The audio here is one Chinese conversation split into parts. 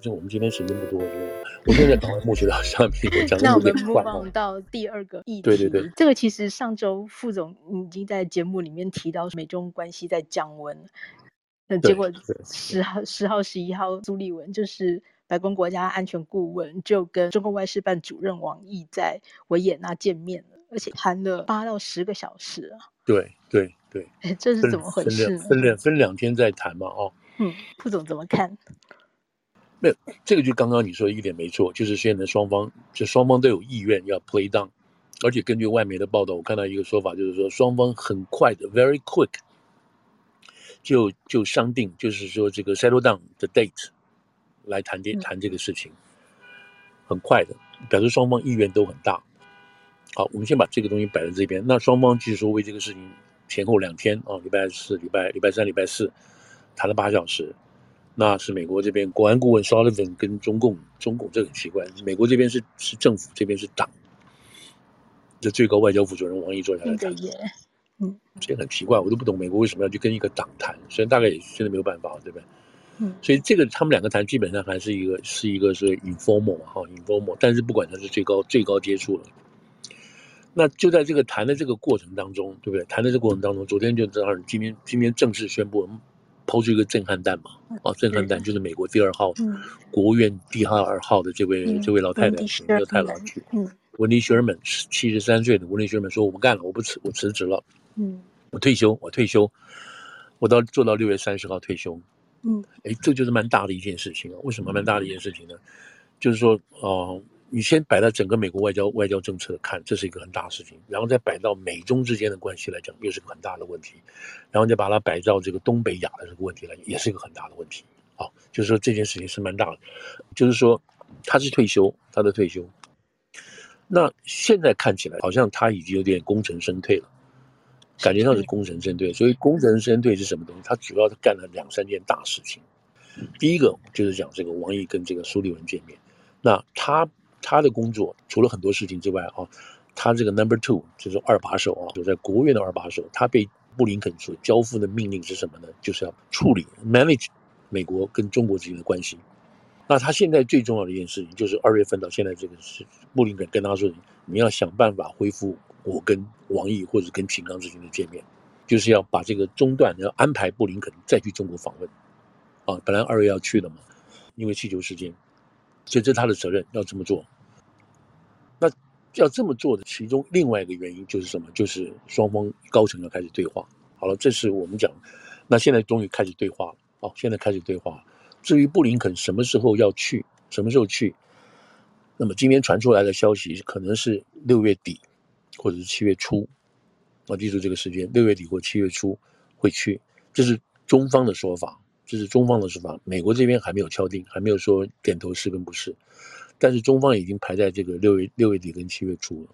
就我们今天时间不多，我现在赶快默写到下面。那我们播放到第二个议题。对对对，这个其实上周副总已经在节目里面提到美中关系在降温，那结果十号、十号、十一号，朱立文就是白宫国家安全顾问，就跟中共外事办主任王毅在维也纳见面了，而且谈了八到十个小时啊。对对对，哎，这是怎么回事？分两分两天再谈嘛，哦。嗯，副总怎么看？没有，这个就刚刚你说的一点没错，就是现在双方就双方都有意愿要 play down，而且根据外媒的报道，我看到一个说法，就是说双方很快的 very quick 就就商定，就是说这个 settle down 的 date 来谈这谈这个事情，很快的，表示双方意愿都很大。好，我们先把这个东西摆在这边。那双方据说为这个事情前后两天啊，礼拜四、礼拜礼拜三、礼拜四谈了八小时。那是美国这边国安顾问 Sullivan 跟中共，中共这很奇怪，美国这边是是政府，这边是党，这最高外交负责人王毅坐下来谈，嗯，这很奇怪，我都不懂美国为什么要去跟一个党谈，虽然大概也现在没有办法，对不对？嗯，所以这个他们两个谈基本上还是一个是一个是 informal 嘛哈 informal，但是不管他是最高最高接触了，那就在这个谈的这个过程当中，对不对？谈的这个过程当中，昨天就正好今天今天正式宣布。抛出一个震撼弹嘛？啊，震撼弹就是美国第二号，嗯、国务院第二号的这位、嗯、这位老太太，没有太老去。嗯，温迪·学尔曼七十三岁的温迪·学尔曼说：“我不干了，我不辞，我辞职了。嗯，我退休，我退休，我到做到六月三十号退休。嗯，哎，这就是蛮大的一件事情啊。为什么蛮大的一件事情呢？就是说，哦、呃。”你先摆到整个美国外交外交政策看，这是一个很大的事情，然后再摆到美中之间的关系来讲，又是个很大的问题，然后再把它摆到这个东北亚的这个问题来，也是一个很大的问题。好，就是说这件事情是蛮大的，就是说他是退休，他的退休，那现在看起来好像他已经有点功成身退了，感觉上是功成身退。所以功成身退是什么东西？他主要是干了两三件大事情。第一个就是讲这个王毅跟这个苏利文见面，那他。他的工作除了很多事情之外啊，他这个 number two 就是二把手啊，就在国务院的二把手。他被布林肯所交付的命令是什么呢？就是要处理 manage 美国跟中国之间的关系。那他现在最重要的一件事情就是二月份到现在这个是布林肯跟他说，你要想办法恢复我跟王毅或者跟秦刚之间的见面，就是要把这个中断，要安排布林肯再去中国访问。啊，本来二月要去的嘛，因为气球事件。所以这是他的责任，要这么做。那要这么做的其中另外一个原因就是什么？就是双方高层要开始对话。好了，这是我们讲。那现在终于开始对话了。好，现在开始对话。至于布林肯什么时候要去，什么时候去？那么今天传出来的消息可能是六月底，或者是七月初。我记住这个时间，六月底或七月初会去。这是中方的说法。这是中方的说法，美国这边还没有敲定，还没有说点头是跟不是，但是中方已经排在这个六月六月底跟七月初了。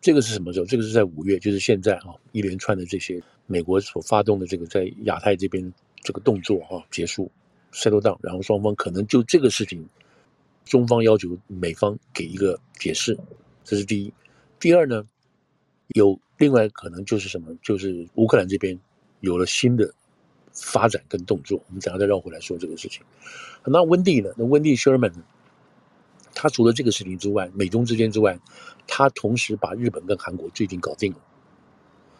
这个是什么时候？这个是在五月，就是现在啊，一连串的这些美国所发动的这个在亚太这边这个动作啊结束 sit down，然后双方可能就这个事情，中方要求美方给一个解释，这是第一。第二呢，有另外可能就是什么？就是乌克兰这边有了新的。发展跟动作，我们等下再绕回来说这个事情。那温蒂呢？那温蒂·谢尔曼呢？他除了这个事情之外，美中之间之外，他同时把日本跟韩国最近搞定了。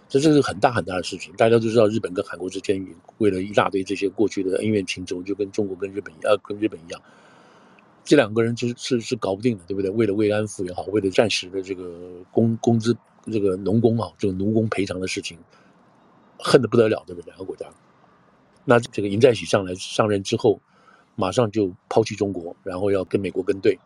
这这是很大很大的事情。大家都知道，日本跟韩国之间为了一大堆这些过去的恩怨情仇，就跟中国跟日本一样，跟日本一样，这两个人就是是是搞不定的，对不对？为了慰安妇也好，为了暂时的这个工工资，这个农工啊，这个农工赔偿的事情，恨得不得了，对不对？两个国家。那这个尹在喜上来上任之后，马上就抛弃中国，然后要跟美国跟对，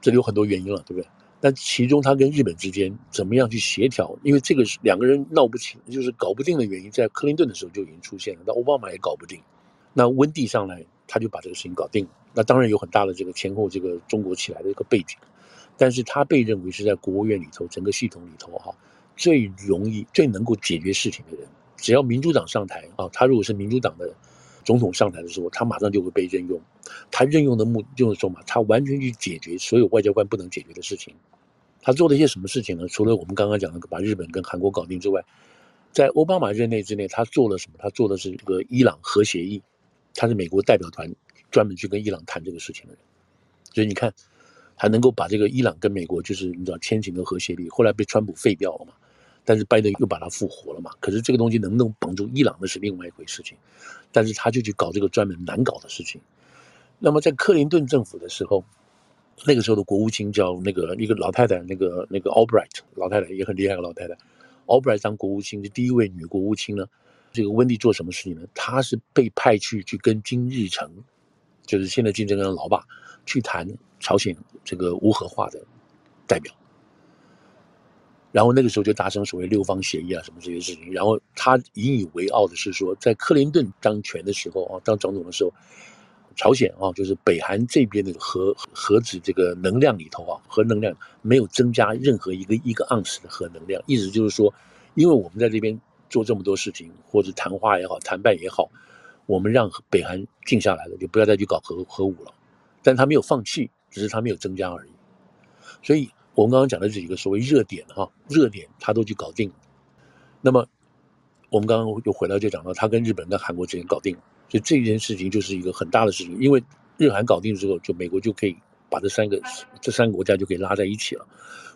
这里有很多原因了，对不对？但其中他跟日本之间怎么样去协调？因为这个是两个人闹不清，就是搞不定的原因，在克林顿的时候就已经出现了，那奥巴马也搞不定。那温蒂上来，他就把这个事情搞定了。那当然有很大的这个前后这个中国起来的一个背景，但是他被认为是在国务院里头整个系统里头哈最容易、最能够解决事情的人。只要民主党上台啊，他如果是民主党的总统上台的时候，他马上就会被任用。他任用的目就是说嘛，他完全去解决所有外交官不能解决的事情。他做了一些什么事情呢？除了我们刚刚讲的把日本跟韩国搞定之外，在奥巴马任内之内，他做了什么？他做的是这个伊朗核协议，他是美国代表团专门去跟伊朗谈这个事情的人。所以你看，还能够把这个伊朗跟美国就是你知道签订的核协议，后来被川普废掉了嘛，但是拜登又把它复活了嘛。可是这个东西能不能绑住伊朗，那是另外一回事情。但是他就去搞这个专门难搞的事情。那么在克林顿政府的时候，那个时候的国务卿叫那个一个老太太，那个那个 Albright 老太太也很厉害的老太太。Albright 当国务卿是第一位女国务卿呢。这个温蒂做什么事情呢？她是被派去去跟金日成，就是现在金正恩的老爸，去谈朝鲜这个无核化的代表。然后那个时候就达成所谓六方协议啊，什么这些事情。然后他引以为傲的是说，在克林顿当权的时候啊，当总统的时候，朝鲜啊，就是北韩这边的核核子这个能量里头啊，核能量没有增加任何一个一个盎司的核能量，意思就是说，因为我们在这边做这么多事情，或者谈话也好，谈判也好，我们让北韩静下来了，就不要再去搞核核武了。但他没有放弃，只是他没有增加而已。所以。我们刚刚讲的这几个所谓热点哈，热点他都去搞定。那么我们刚刚又回来就讲到，他跟日本、跟韩国之间搞定了，所以这件事情就是一个很大的事情。因为日韩搞定之后，就美国就可以把这三个这三个国家就可以拉在一起了。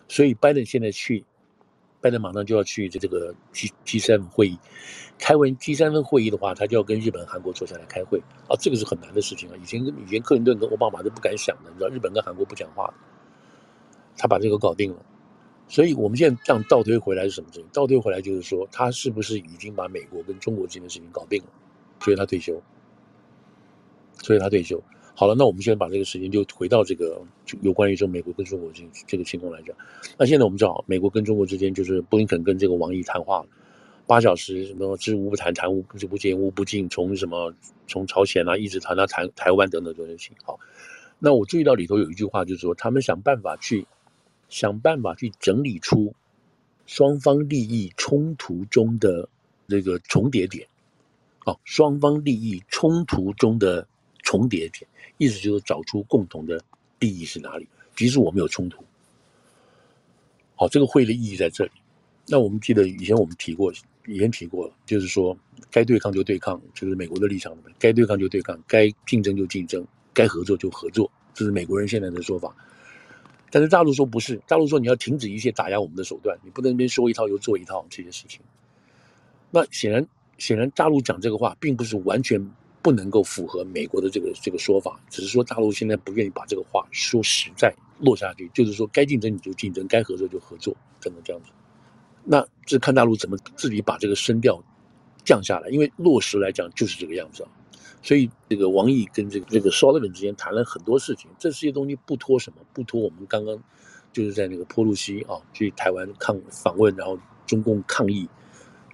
所以拜登现在去，拜登马上就要去这个 G G 三会议，开完 G7 会议的话，他就要跟日本、韩国坐下来开会啊，这个是很难的事情啊。以前以前克林顿跟奥巴马都不敢想的，你知道，日本跟韩国不讲话的。他把这个搞定了，所以我们现在这样倒推回来是什么事情？倒推回来就是说，他是不是已经把美国跟中国之间的事情搞定了？所以他退休，所以他退休。好了，那我们现在把这个时间就回到这个就有关于说美国跟中国这这个情况来讲。那现在我们知道，美国跟中国之间就是布林肯跟这个王毅谈话了，八小时，什么知无不谈，谈无不不见无不尽，从什么从朝鲜啊一直谈到台台湾等等这些事情。好，那我注意到里头有一句话，就是说他们想办法去。想办法去整理出双方利益冲突中的这个重叠点，哦，双方利益冲突中的重叠点，意思就是找出共同的利益是哪里，即使我们有冲突。好，这个会的意义在这里。那我们记得以前我们提过，以前提过了，就是说该对抗就对抗，就是美国的立场；该对抗就对抗，该竞争就竞争，该合作就合作，这是美国人现在的说法。但是大陆说不是，大陆说你要停止一切打压我们的手段，你不能那边说一套又做一套这些事情。那显然，显然大陆讲这个话，并不是完全不能够符合美国的这个这个说法，只是说大陆现在不愿意把这个话说实在落下去，就是说该竞争你就竞争，该合作就合作，真的这样子。那这看大陆怎么自己把这个声调降下来，因为落实来讲就是这个样子啊。所以，这个王毅跟这个这个 Sullivan 之间谈了很多事情，这些东西不脱什么？不脱我们刚刚就是在那个坡路西啊去台湾抗访问，然后中共抗议，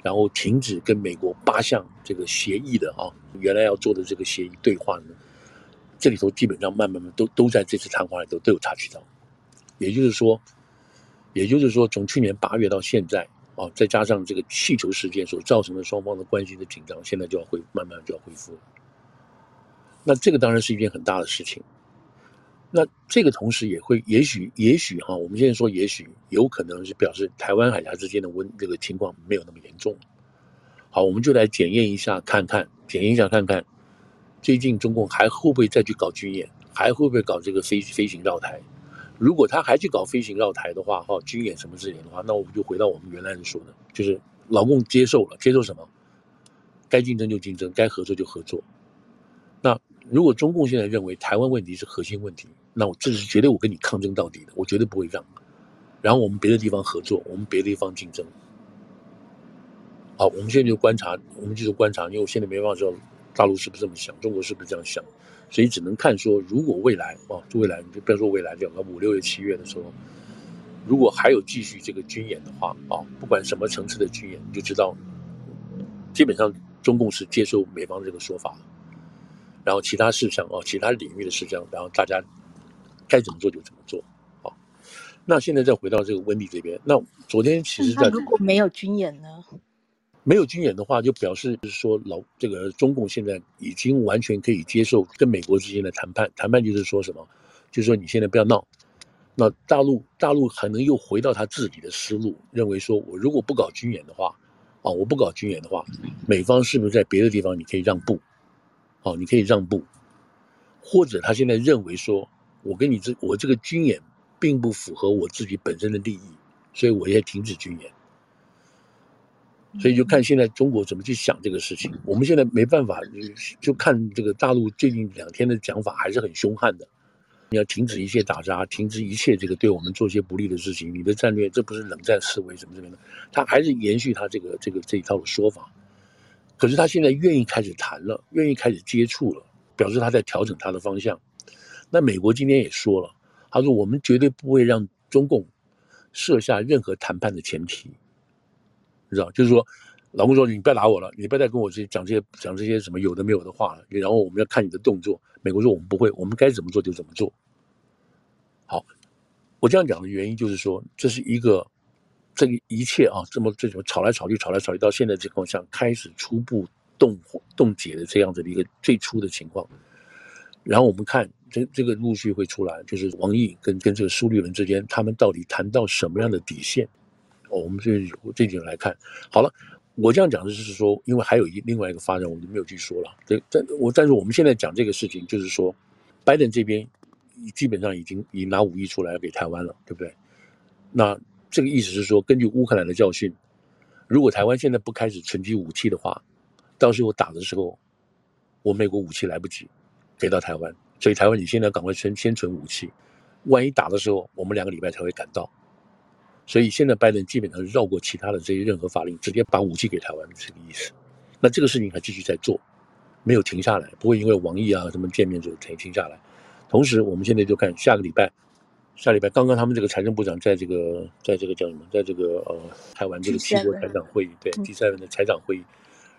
然后停止跟美国八项这个协议的啊，原来要做的这个协议对话呢，这里头基本上慢慢慢都都在这次谈话里头都有察觉到。也就是说，也就是说，从去年八月到现在啊，再加上这个气球事件所造成的双方的关系的紧张，现在就要恢慢慢就要恢复了。那这个当然是一件很大的事情。那这个同时也会，也许，也许哈，我们现在说，也许有可能是表示台湾海峡之间的温这个情况没有那么严重。好，我们就来检验一下，看看，检验一下，看看，最近中共还会不会再去搞军演，还会不会搞这个飞飞行绕台？如果他还去搞飞行绕台的话，哈，军演什么之类的话，那我们就回到我们原来说的，就是老共接受了，接受什么？该竞争就竞争，该合作就合作。如果中共现在认为台湾问题是核心问题，那我这是绝对我跟你抗争到底的，我绝对不会让。然后我们别的地方合作，我们别的地方竞争。好，我们现在就观察，我们就是观察，因为我现在没办法知道大陆是不是这么想，中国是不是这样想，所以只能看说，如果未来啊，未来你就不要说未来，两个五六月、七月的时候，如果还有继续这个军演的话啊，不管什么层次的军演，你就知道，基本上中共是接受美方这个说法。然后其他事项哦，其他领域的事项，然后大家该怎么做就怎么做。好，那现在再回到这个温蒂这边。那昨天其实在，在如果没有军演呢？没有军演的话，就表示就是说老这个中共现在已经完全可以接受跟美国之间的谈判。谈判就是说什么？就是说你现在不要闹。那大陆大陆还能又回到他自己的思路，认为说我如果不搞军演的话，啊，我不搞军演的话，美方是不是在别的地方你可以让步？哦，你可以让步，或者他现在认为说，我跟你这我这个军演并不符合我自己本身的利益，所以我也停止军演。所以就看现在中国怎么去想这个事情。我们现在没办法，就看这个大陆最近两天的讲法还是很凶悍的。你要停止一切打砸，停止一切这个对我们做些不利的事情。你的战略，这不是冷战思维什么什么的，他还是延续他这个这个这一套的说法。可是他现在愿意开始谈了，愿意开始接触了，表示他在调整他的方向。那美国今天也说了，他说我们绝对不会让中共设下任何谈判的前提，你知道，就是说。老公说：“你不要打我了，你不要再跟我这讲这些讲这些什么有的没有的话了。然后我们要看你的动作。”美国说：“我们不会，我们该怎么做就怎么做。”好，我这样讲的原因就是说，这是一个这个一切啊，这么这种吵来吵去，吵来吵去，到现在这情况下开始初步冻冻结的这样子的一个最初的情况。然后我们看这这个陆续会出来，就是王毅跟跟这个苏立文之间，他们到底谈到什么样的底线？我们这这几来看好了。我这样讲的就是说，因为还有一另外一个发展，我就没有去说了。对，但我但是我们现在讲这个事情，就是说，拜登这边基本上已经已拿五亿出来给台湾了，对不对？那这个意思是说，根据乌克兰的教训，如果台湾现在不开始存积武器的话，到时候打的时候，我美国武器来不及给到台湾，所以台湾你现在赶快存先存武器，万一打的时候，我们两个礼拜才会赶到。所以现在拜登基本上绕过其他的这些任何法令，直接把武器给台湾，这个意思。那这个事情还继续在做，没有停下来，不会因为王毅啊什么见面就停停下来。同时，我们现在就看下个礼拜，下礼拜刚刚他们这个财政部长在这个在这个叫什么，在这个呃台湾这个七国财长会议，对第三轮的财长会议，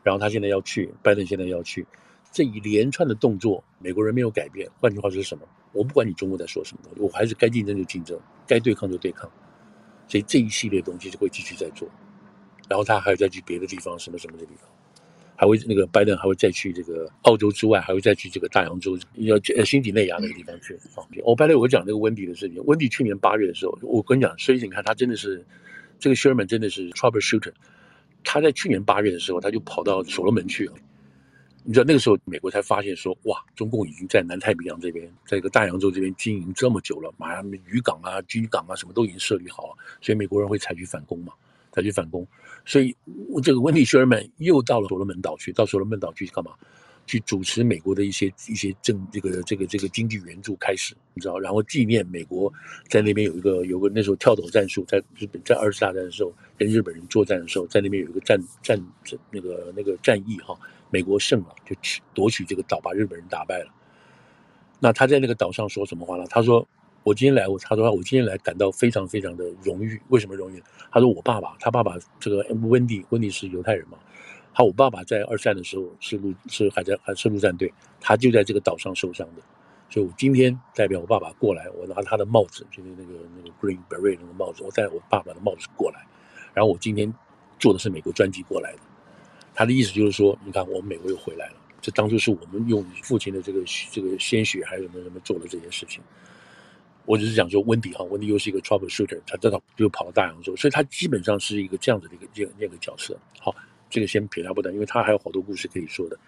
然后他现在要去，拜登现在要去，这一连串的动作，美国人没有改变。换句话说是什么？我不管你中国在说什么，我还是该竞争就竞争，该对抗就对抗。所以这一系列东西就会继续在做，然后他还要再去别的地方，什么什么的地方，还会那个拜登还会再去这个澳洲之外，还会再去这个大洋洲，要呃新几内亚那个地方去。我拜登我讲那个温迪的事情，温迪去年八月的时候，我跟你讲，所以你看他真的是这个 Sherman 真的是 troubleshooter，他在去年八月的时候他就跑到所罗门去了。你知道那个时候，美国才发现说，哇，中共已经在南太平洋这边，在一个大洋洲这边经营这么久了，马上渔港啊、军港啊，什么都已经设立好了，所以美国人会采取反攻嘛，才去反攻。所以，这个温迪·谢尔曼又到了所罗门岛去，到所罗门岛去干嘛？去主持美国的一些一些政这个这个这个经济援助开始，你知道，然后纪念美国在那边有一个有个那时候跳岛战术，在日本在二次大战的时候跟日本人作战的时候，在那边有一个战战那个那个战役哈。美国胜了，就取夺取这个岛，把日本人打败了。那他在那个岛上说什么话呢？他说：“我今天来，我他说我今天来感到非常非常的荣誉。为什么荣誉？他说我爸爸，他爸爸这个温迪，温迪是犹太人嘛。他我爸爸在二战的时候是陆是还在还是陆战队，他就在这个岛上受伤的。所以我今天代表我爸爸过来，我拿他的帽子，就是那个那个 Green Beret 那个帽子，我戴我爸爸的帽子过来。然后我今天坐的是美国专机过来的。”他的意思就是说，你看，我们美国又回来了。这当初是我们用父亲的这个这个鲜血，还有什么什么做的这件事情。我只是讲说，温迪哈，温迪又是一个 troubleshooter，他正好就跑到大洋洲，所以他基本上是一个这样子的一个这个那个角色。好，这个先撇他不谈，因为他还有好多故事可以说的。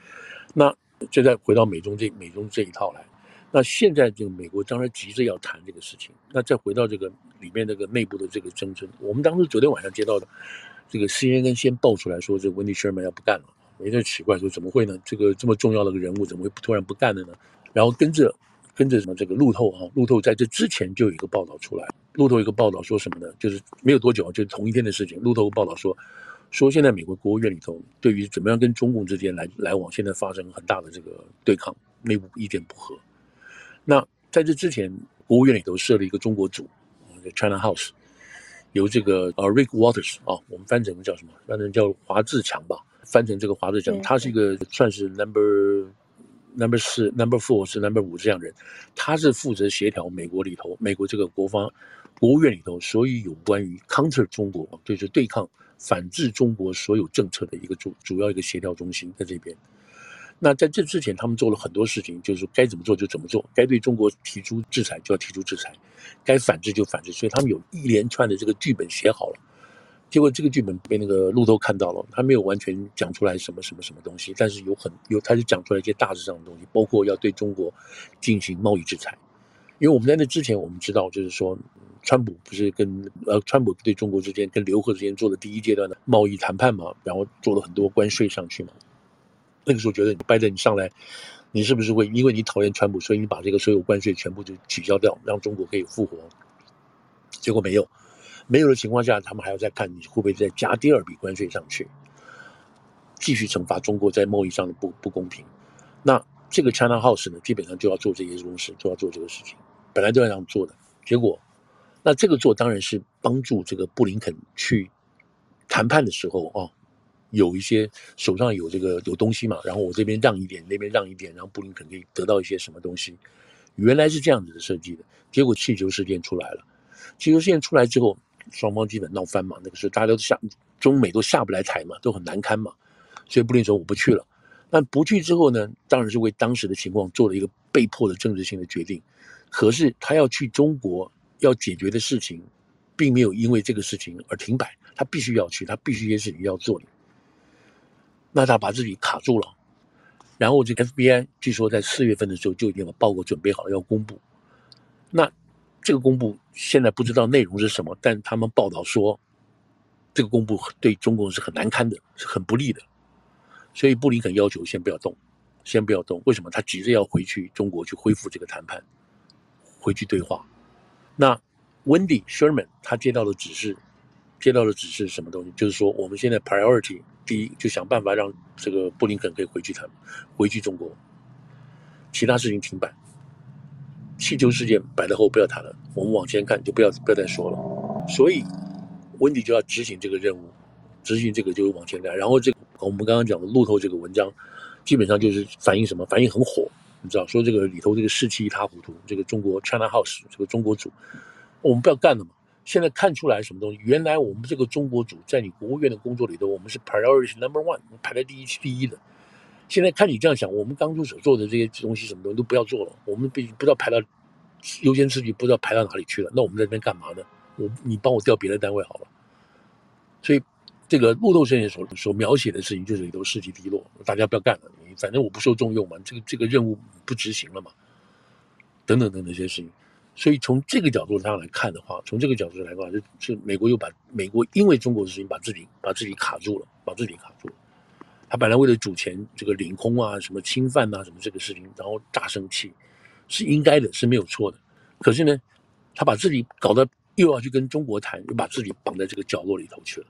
那就再回到美中这美中这一套来。那现在这个美国当然急着要谈这个事情。那再回到这个里面这个内部的这个争争，我们当时昨天晚上接到的。这个 CNN 先爆出来说，这温迪·谢尔曼要不干了，有点奇怪，说怎么会呢？这个这么重要的个人物，怎么会突然不干了呢？然后跟着跟着什么？这个路透啊，路透在这之前就有一个报道出来，路透一个报道说什么呢？就是没有多久，就是同一天的事情，路透报道说，说现在美国国务院里头对于怎么样跟中共之间来来往，现在发生很大的这个对抗，内部意见不合。那在这之前，国务院里头设了一个中国组，China House。由这个呃 Rick Waters 啊，我们翻成叫什么？翻成叫华志强吧。翻成这个华志强，他是一个算是 number number 四 number four 是 number 五这样的人。他是负责协调美国里头，美国这个国防国务院里头，所以有关于 counter 中国，就是对抗反制中国所有政策的一个主主要一个协调中心在这边。那在这之前，他们做了很多事情，就是该怎么做就怎么做，该对中国提出制裁就要提出制裁，该反制就反制，所以他们有一连串的这个剧本写好了。结果这个剧本被那个路透看到了，他没有完全讲出来什么什么什么东西，但是有很有，他就讲出来一些大致上的东西，包括要对中国进行贸易制裁。因为我们在那之前我们知道，就是说，川普不是跟呃川普对中国之间跟刘鹤之间做的第一阶段的贸易谈判嘛，然后做了很多关税上去嘛。那个时候觉得拜登你上来，你是不是会因为你讨厌川普，所以你把这个所有关税全部就取消掉，让中国可以复活？结果没有。没有的情况下，他们还要再看你会不会再加第二笔关税上去，继续惩罚中国在贸易上的不不公平。那这个 China House 呢，基本上就要做这些东西，就要做这个事情，本来都要这样做的。结果，那这个做当然是帮助这个布林肯去谈判的时候啊，有一些手上有这个有东西嘛，然后我这边让一点，那边让一点，然后布林肯可以得到一些什么东西。原来是这样子的设计的，结果气球事件出来了，气球事件出来之后。双方基本闹翻嘛，那个时候大家都下中美都下不来台嘛，都很难堪嘛，所以布林肯说我不去了。但不去之后呢，当然是为当时的情况做了一个被迫的政治性的决定。可是他要去中国要解决的事情，并没有因为这个事情而停摆，他必须要去，他必须一些事情要做的。那他把自己卡住了，然后这个 FBI 据说在四月份的时候就已经把报告准备好了要公布，那。这个公布现在不知道内容是什么，但他们报道说，这个公布对中国是很难堪的，是很不利的。所以布林肯要求先不要动，先不要动。为什么？他急着要回去中国去恢复这个谈判，回去对话。那 Wendy Sherman 他接到的指示，接到的指示是什么东西？就是说，我们现在 priority 第一就想办法让这个布林肯可以回去谈，回去中国，其他事情停摆。气球事件摆在后不要谈了，我们往前看就不要不要再说了。所以温迪就要执行这个任务，执行这个就是往前看。然后这个我们刚刚讲的路透这个文章，基本上就是反映什么？反映很火，你知道？说这个里头这个士气一塌糊涂，这个中国 China House 这个中国组，我们不要干了嘛。现在看出来什么东西？原来我们这个中国组在你国务院的工作里头，我们是 priority number one，排在第一第一的。现在看你这样想，我们当初所做的这些东西，什么东西都不要做了。我们被不知道排到优先次序，不知道排到哪里去了。那我们在这边干嘛呢？我你帮我调别的单位好了。所以这个路透社所所描写的事情，就是里头士气低落，大家不要干了。反正我不受重用嘛，这个这个任务不执行了嘛，等等等等这些事情。所以从这个角度上来看的话，从这个角度来看，就是美国又把美国因为中国的事情把自己把自己卡住了，把自己卡住了。他本来为了主权这个领空啊，什么侵犯啊，什么这个事情，然后大生气，是应该的，是没有错的。可是呢，他把自己搞得又要去跟中国谈，又把自己绑在这个角落里头去了。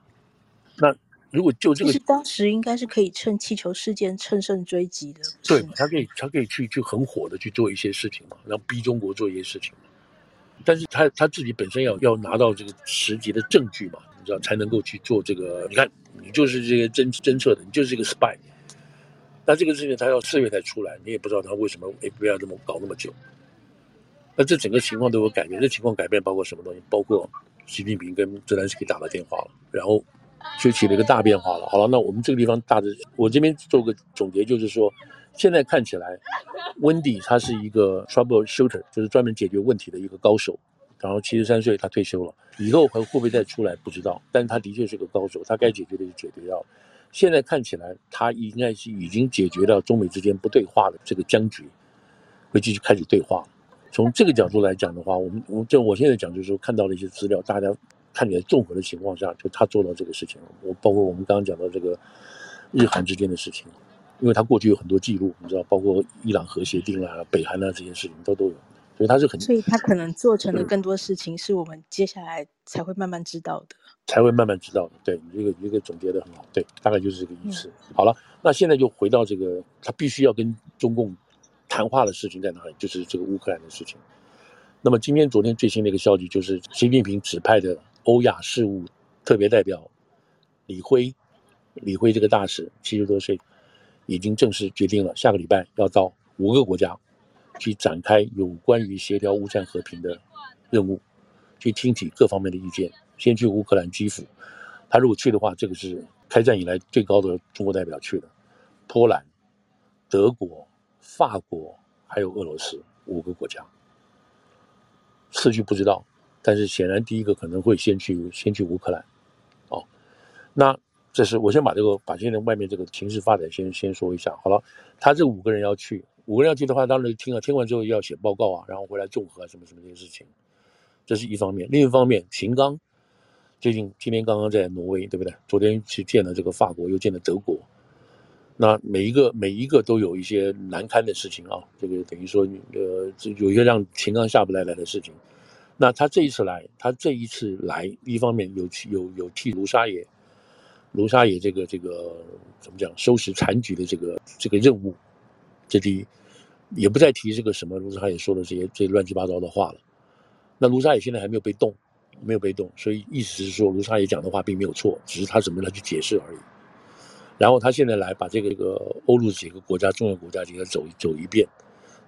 那如果就这个，其实当时应该是可以趁气球事件乘胜追击的。对，他可以，他可以去去很火的去做一些事情嘛，然后逼中国做一些事情。但是他他自己本身要要拿到这个实际的证据嘛，你知道才能够去做这个。你看。你就是这些侦侦测的，你就是一个 spy。那这个事情他要四月才出来，你也不知道他为什么 FBI 这么搞那么久。那这整个情况都有改变，这情况改变包括什么东西？包括习近平跟泽连斯基打了电话了，然后就起了一个大变化了。好了，那我们这个地方大致，我这边做个总结，就是说，现在看起来，温迪他是一个 troubleshooter，就是专门解决问题的一个高手。然后七十三岁，他退休了，以后还会不会再出来不知道，但他的确是个高手，他该解决的就解决掉了。现在看起来，他应该是已经解决了中美之间不对话的这个僵局，会继续开始对话。从这个角度来讲的话，我们我这我现在讲就是说看到了一些资料，大家看起来综合的情况下，就他做到这个事情。我包括我们刚刚讲到这个日韩之间的事情，因为他过去有很多记录，你知道，包括伊朗核协定啊、北韩啊这些事情都都有。所以他是很，所以他可能做成的更多事情，是我们接下来才会慢慢知道的，才会慢慢知道的。对，你这个你这个总结的很好，对，大概就是这个意思。嗯、好了，那现在就回到这个他必须要跟中共谈话的事情在哪里？就是这个乌克兰的事情。那么今天、昨天最新的一个消息就是，习近平指派的欧亚事务特别代表李辉，李辉这个大使七十多岁，已经正式决定了，下个礼拜要到五个国家。去展开有关于协调乌战和平的任务，去听取各方面的意见。先去乌克兰基辅，他如果去的话，这个是开战以来最高的中国代表去的。波兰、德国、法国还有俄罗斯五个国家，次序不知道，但是显然第一个可能会先去先去乌克兰。哦，那这是我先把这个把现在外面这个情势发展先先说一下。好了，他这五个人要去，五个人要去的话，当然听了听完之后要写报告啊，然后回来综合什么什么这些事情，这是一方面。另一方面，秦刚最近今天刚刚在挪威，对不对？昨天去见了这个法国，又见了德国。那每一个每一个都有一些难堪的事情啊，这个等于说呃，有一些让秦刚下不来台的事情。那他这一次来，他这一次来，一方面有有有替卢沙野，卢沙野这个这个怎么讲，收拾残局的这个这个任务，这第一，也不再提这个什么卢沙野说的这些这乱七八糟的话了。那卢沙野现在还没有被动，没有被动，所以意思是说卢沙野讲的话并没有错，只是他怎么来去解释而已。然后他现在来把这个这个欧陆几个国家重要国家给他走走一遍，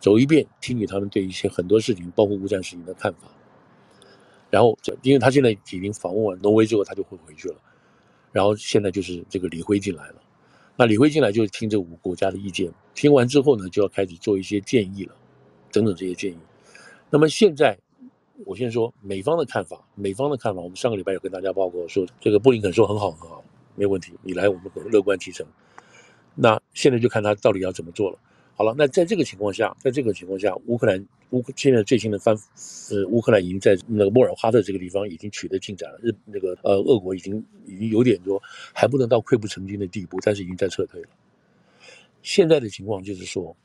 走一遍，听取他们对一些很多事情，包括乌战事情的看法。然后，因为他现在已经访问完挪威之后，他就会回去了。然后现在就是这个李辉进来了，那李辉进来就听这五国家的意见，听完之后呢，就要开始做一些建议了，等等这些建议。那么现在，我先说美方的看法，美方的看法，我们上个礼拜有跟大家报告说，这个布林肯说很好很好，没问题，你来我们乐观其成。那现在就看他到底要怎么做了。好了，那在这个情况下，在这个情况下，乌克兰乌现在最新的翻，呃，乌克兰已经在那个莫尔哈特这个地方已经取得进展了。日那个呃，俄国已经已经有点说还不能到溃不成军的地步，但是已经在撤退了。现在的情况就是说，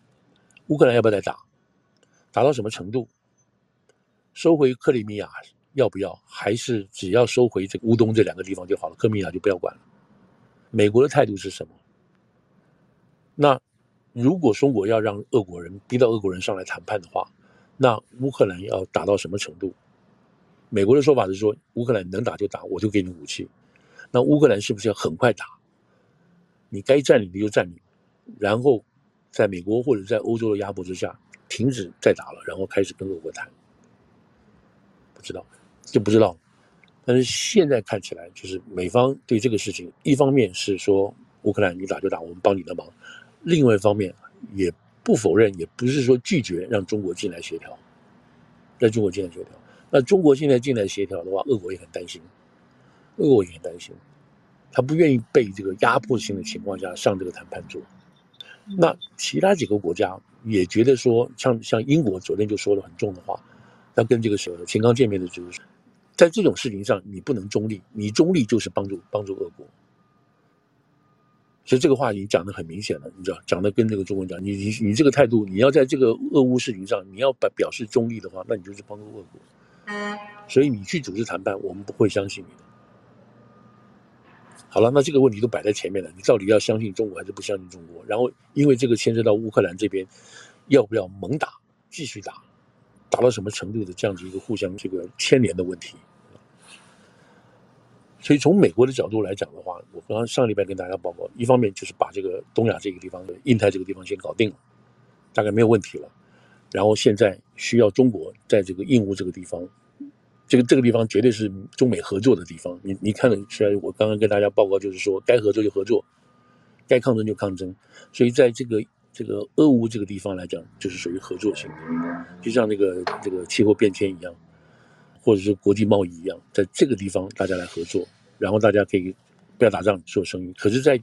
乌克兰要不要再打？打到什么程度？收回克里米亚要不要？还是只要收回这个乌东这两个地方就好了？克里米亚就不要管了？美国的态度是什么？那？如果中国要让俄国人逼到俄国人上来谈判的话，那乌克兰要打到什么程度？美国的说法是说，乌克兰能打就打，我就给你武器。那乌克兰是不是要很快打？你该占领的就占领，然后在美国或者在欧洲的压迫之下停止再打了，然后开始跟俄国谈？不知道，就不知道。但是现在看起来，就是美方对这个事情，一方面是说乌克兰你打就打，我们帮你的忙。另外一方面，也不否认，也不是说拒绝让中国进来协调，让中国进来协调。那中国现在进来协调的话，俄国也很担心，俄国也很担心，他不愿意被这个压迫性的情况下上这个谈判桌。那其他几个国家也觉得说，像像英国昨天就说了很重的话，他跟这个时候秦刚见面的就是，在这种事情上你不能中立，你中立就是帮助帮助俄国。所以这个话已经讲得很明显了，你知道，讲的跟这个中国讲，你你你这个态度，你要在这个俄乌事情上，你要表表示中立的话，那你就是帮助俄国。所以你去组织谈判，我们不会相信你的。好了，那这个问题都摆在前面了，你到底要相信中国还是不相信中国？然后因为这个牵涉到乌克兰这边要不要猛打，继续打，打到什么程度的这样子一个互相这个牵连的问题。所以从美国的角度来讲的话，我刚刚上礼拜跟大家报告，一方面就是把这个东亚这个地方的印太这个地方先搞定了，大概没有问题了。然后现在需要中国在这个印乌这个地方，这个这个地方绝对是中美合作的地方。你你看得出来我刚刚跟大家报告就是说该合作就合作，该抗争就抗争。所以在这个这个俄乌这个地方来讲，就是属于合作型的，就像那个这个气候变迁一样。或者是国际贸易一样，在这个地方大家来合作，然后大家可以不要打仗做生意。可是，在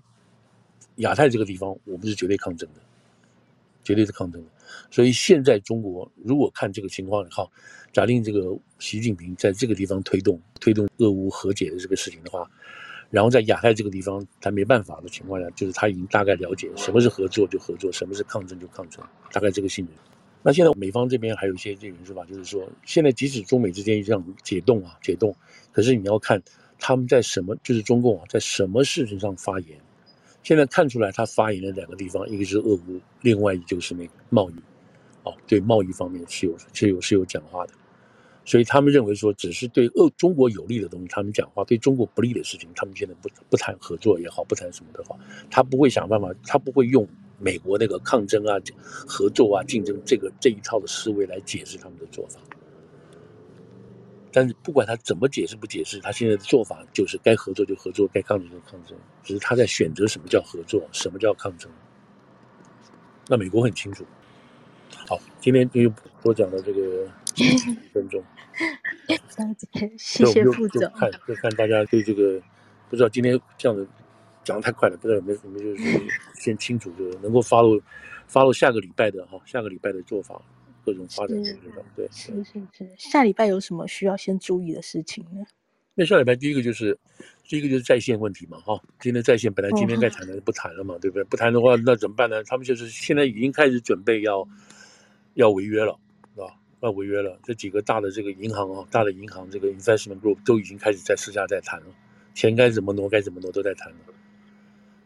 亚太这个地方，我们是绝对抗争的，绝对是抗争的。所以现在中国如果看这个情况好，假定这个习近平在这个地方推动推动俄乌和解的这个事情的话，然后在亚太这个地方他没办法的情况下，就是他已经大概了解什么是合作就合作，什么是抗争就抗争，大概这个性质。那现在美方这边还有一些这种说法，就是说，现在即使中美之间这样解冻啊，解冻，可是你要看他们在什么，就是中共啊，在什么事情上发言。现在看出来，他发言的两个地方，一个是俄乌，另外一就是那个贸易，哦，对贸易方面是有是有是有讲话的。所以他们认为说，只是对俄中国有利的东西，他们讲话；对中国不利的事情，他们现在不不谈合作也好，不谈什么的话，他不会想办法，他不会用。美国那个抗争啊、合作啊、竞争这个这一套的思维来解释他们的做法，但是不管他怎么解释不解释，他现在的做法就是该合作就合作，该抗争就抗争，只是他在选择什么叫合作，什么叫抗争。那美国很清楚。好，今天就多讲了这个几分钟。谢谢副总。就看就看大家对这个不知道今天这样子讲的太快了，不知道有没有有没有就是先清楚，就是能够 follow follow 下个礼拜的哈，下个礼拜的做法，各种发展的这种对。是是是，下礼拜有什么需要先注意的事情呢？那下礼拜第一个就是，第一个就是在线问题嘛，哈，今天在线本来今天该谈的就不谈了嘛，对不对？不谈的话，那怎么办呢？他们就是现在已经开始准备要要违约了，是吧？要违约了，这几个大的这个银行啊，大的银行这个 investment group 都已经开始在私下在谈了，钱该怎么挪该怎么挪都在谈了，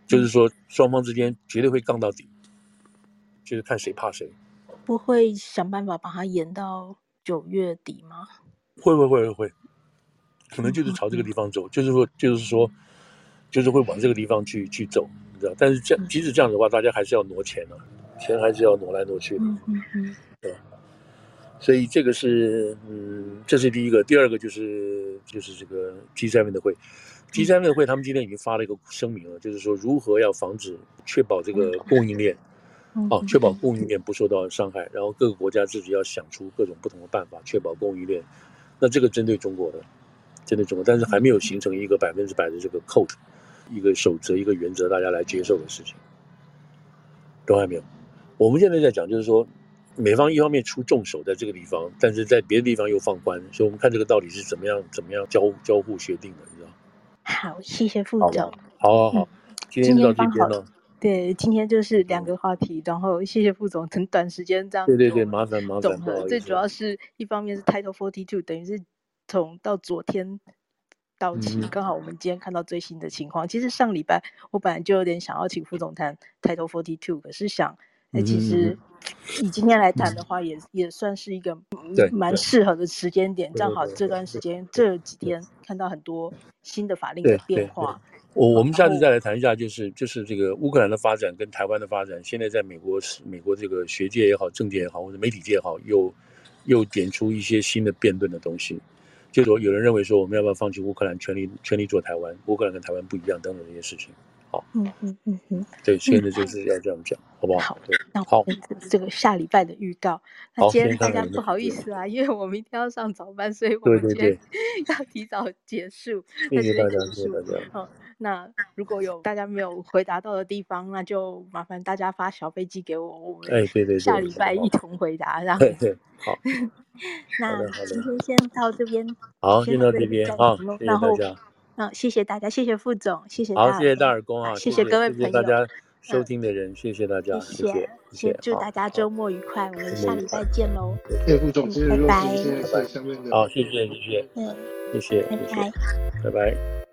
就是说双方之间绝对会杠到底，就是看谁怕谁。不会想办法把它延到九月底吗？会会会会会。可能就是朝这个地方走，就是说，就是说，就是会往这个地方去去走，你知道？但是这样，即使这样的话，大家还是要挪钱啊，钱还是要挪来挪去的，嗯嗯，对。所以这个是，嗯，这是第一个，第二个就是就是这个 G7 的会，G7 的会，他们今天已经发了一个声明了，就是说如何要防止确保这个供应链，哦，确保供应链不受到伤害，然后各个国家自己要想出各种不同的办法确保供应链，那这个针对中国的。针对中国，但是还没有形成一个百分之百的这个 code，一个守则，一个原则，大家来接受的事情，都还没有。我们现在在讲，就是说，美方一方面出重手在这个地方，但是在别的地方又放宽，所以我们看这个到底是怎么样，怎么样交交互协定的？好，谢谢副总。好好好，嗯、今天就到这边了。对，今天就是两个话题，然后谢谢副总，很短时间这样。对对对，麻烦麻烦。最主要是一方面是 Title Forty Two，等于是。从到昨天到期，刚好我们今天看到最新的情况。嗯、其实上礼拜我本来就有点想要请副总谈 Title Forty Two，可是想，哎，其实以今天来谈的话也，也、嗯、也算是一个蛮适合的时间点。正好这段时间这几天看到很多新的法令的变化。我我们下次再来谈一下，就是就是这个乌克兰的发展跟台湾的发展，现在在美国是美国这个学界也好，政界也好，或者媒体界也好，又又点出一些新的辩论的东西。就说有人认为说，我们要不要放弃乌克兰，全力全力做台湾？乌克兰跟台湾不一样，等等这些事情。好，嗯嗯嗯嗯，对，现在就是要这样讲，好不好？好，那好，这个下礼拜的预告。那今天大家不好意思啊，因为我明天要上早班，所以我们今天 要提早结束。谢谢大家，谢谢大家。好，那如果有大家没有回答到的地方，那就麻烦大家发小飞机给我，我们哎，对对，下礼拜一同回答，然后。对对，好。那今天先到这边，好，先到这边啊，然后，嗯，谢谢大家，谢谢副总，谢谢，好，谢谢大耳公啊，谢谢各位朋友，大家收听的人，谢谢大家，谢谢，谢谢，祝大家周末愉快，我们下礼拜见喽，谢谢副总，拜拜，好，谢谢谢谢，嗯，谢谢，拜拜，拜拜。